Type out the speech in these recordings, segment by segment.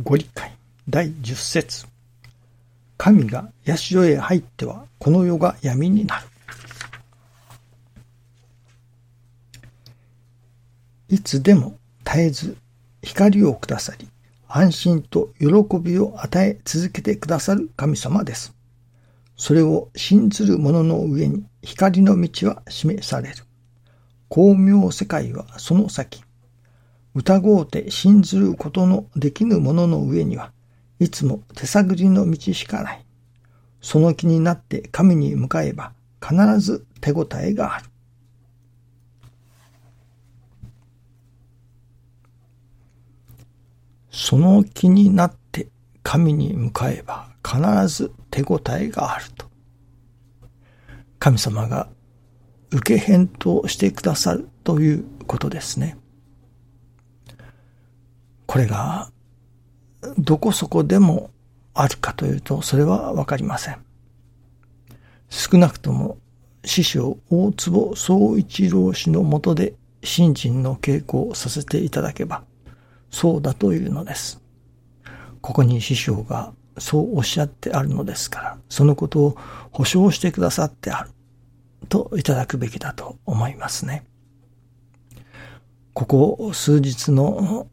ご理解第十節神が社へ入ってはこの世が闇になる。いつでも絶えず光をくださり、安心と喜びを与え続けてくださる神様です。それを信ずる者の上に光の道は示される。光明世界はその先。疑うて信ずることのできぬ者の上にはいつも手探りの道しかない。その気になって神に向かえば必ず手応えがある。その気になって神に向かえば必ず手応えがあると。神様が受け返答してくださるということですね。これがどこそこでもあるかというとそれはわかりません。少なくとも師匠大坪総一郎氏のもとで信心の稽古をさせていただけばそうだというのです。ここに師匠がそうおっしゃってあるのですから、そのことを保証してくださってあるといただくべきだと思いますね。ここ数日の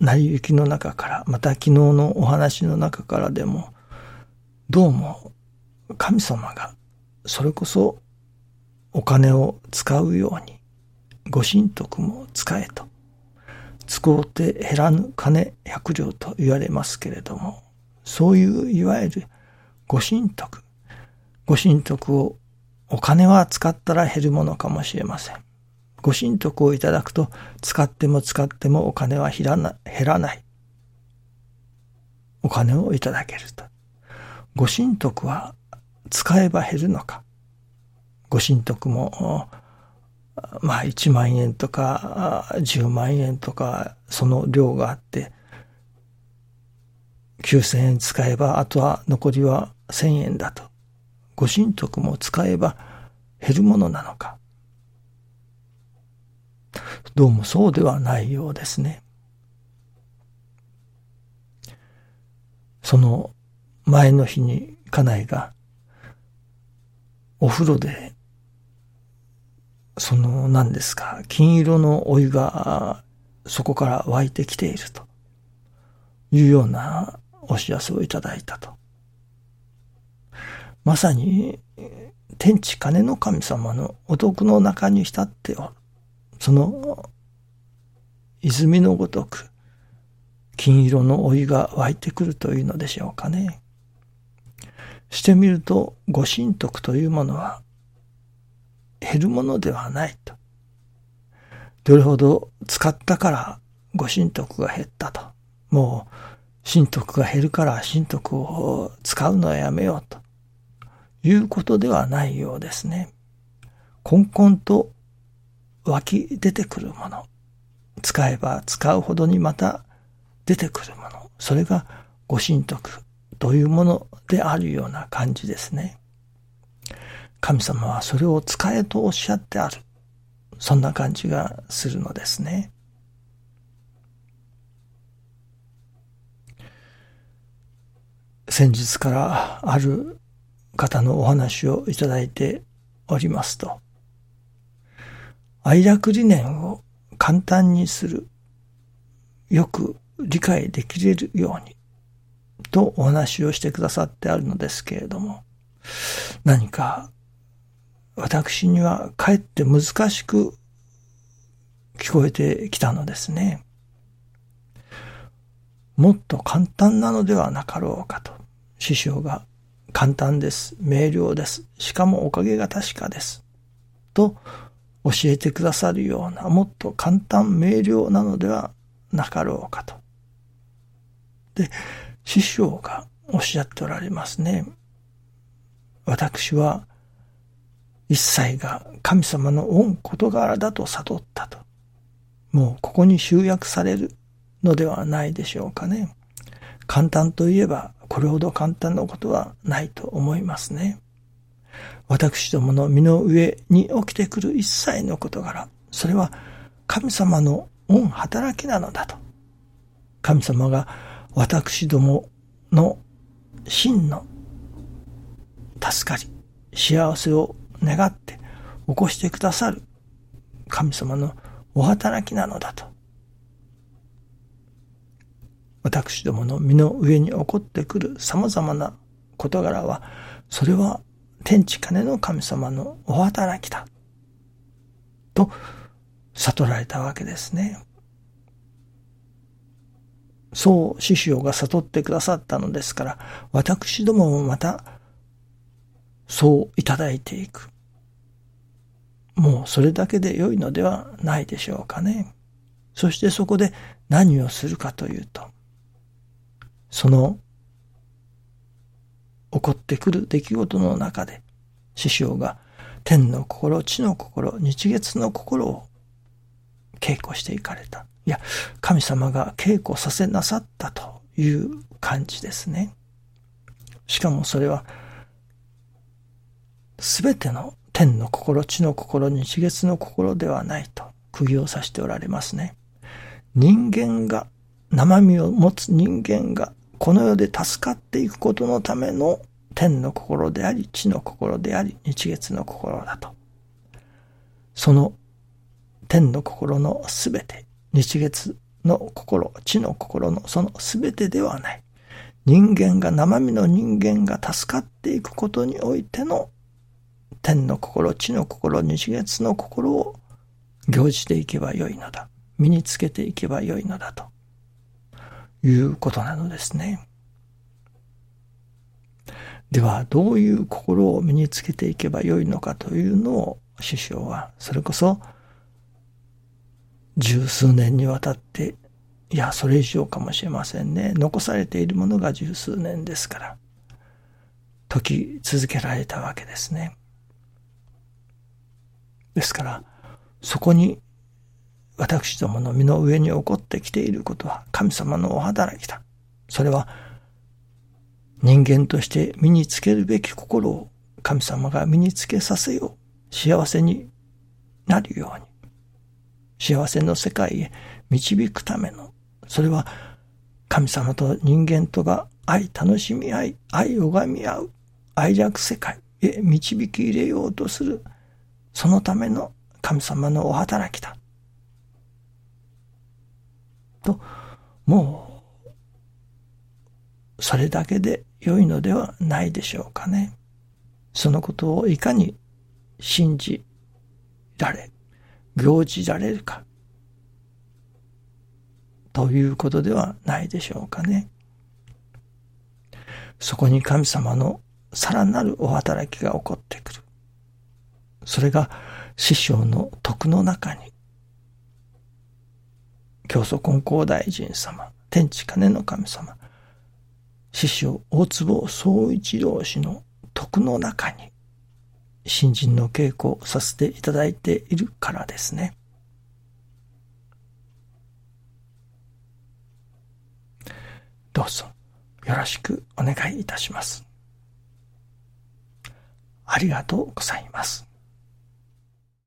成り行きの中から、また昨日のお話の中からでも、どうも神様がそれこそお金を使うように、ご神徳も使えと使うて減らぬ金百両と言われますけれども、そういういわゆるご神徳。ご神徳をお金は使ったら減るものかもしれません。ご神徳をいただくと使っても使ってもお金は減らな減らない。お金をいただけると。ご神徳は使えば減るのか。ご神徳もまあ1万円とか10万円とかその量があって9000円使えばあとは残りは1000円だと。ご神徳も使えば減るものなのか。どうもそうではないようですね。その前の日に家内がお風呂でその何ですか、金色のお湯がそこから湧いてきているというようなお知らせをいただいたと。まさに天地金の神様のお得の中に浸っておる。その泉のごとく金色のお湯が湧いてくるというのでしょうかね。してみると、ご神徳というものは減るものではないと。どれほど使ったからご神徳が減ったと。もう神徳が減るから神徳を使うのはやめようということではないようですね。こんこんと湧き出てくるもの。使えば使うほどにまた出てくるもの。それがご神徳というものであるような感じですね。神様はそれを使えとおっしゃってある。そんな感じがするのですね。先日からある方のお話をいただいておりますと、愛楽理念を簡単にする、よく理解できれるように、とお話をしてくださってあるのですけれども、何か私にはかえって難しく聞こえてきたのですね。もっと簡単なのではなかろうかと。師匠が簡単です。明瞭です。しかもおかげが確かです。と教えてくださるような、もっと簡単明瞭なのではなかろうかと。で、師匠がおっしゃっておられますね。私は一切が神様の恩事柄だと悟ったと。もうここに集約されるのではないでしょうかね。簡単といえばこれほど簡単なことはないと思いますね。私どもの身の上に起きてくる一切の事柄、それは神様の恩働きなのだと。神様が私どもの真の助かり、幸せを願って起こしてくださる神様のお働きなのだと。私どもの身の上に起こってくる様々な事柄は、それは天地金の神様のお働きだ。と悟られたわけですね。そう師匠が悟ってくださったのですから、私どももまた、そういただいていく。もうそれだけで良いのではないでしょうかね。そしてそこで何をするかというと、その起こってくる出来事の中で、師匠が天の心、地の心、日月の心を稽古していかれた。いや、神様が稽古させなさったという感じですね。しかもそれは、すべての天の心、地の心、日月の心ではないと釘を刺しておられますね。人間が、生身を持つ人間がこの世で助かっていくことのための天の心であり、地の心であり、日月の心だと。その天の心のすべて、日月の心、地の心のそのすべてではない。人間が、生身の人間が助かっていくことにおいての天の心、地の心、日月の心を行じていけばよいのだ。身につけていけばよいのだということなのですね。では、どういう心を身につけていけばよいのかというのを師匠は、それこそ十数年にわたって、いや、それ以上かもしれませんね。残されているものが十数年ですから、解き続けられたわけですね。ですから、そこに私どもの身の上に起こってきていることは神様のお働きだ。それは人間として身につけるべき心を神様が身につけさせよう。幸せになるように。幸せの世界へ導くための、それは神様と人間とが愛楽しみ合い、愛をがみ合う、愛着世界へ導き入れようとする、そのための神様のお働きだ。と、もう、それだけで良いのではないでしょうかね。そのことをいかに信じられ、行じられるか、ということではないでしょうかね。そこに神様のさらなるお働きが起こってくる。それが師匠の徳の中に、教祖金光大臣様、天地金の神様、師匠大坪総一郎氏の徳の中に、新人の稽古をさせていただいているからですね。どうぞよろしくお願いいたします。ありがとうございます。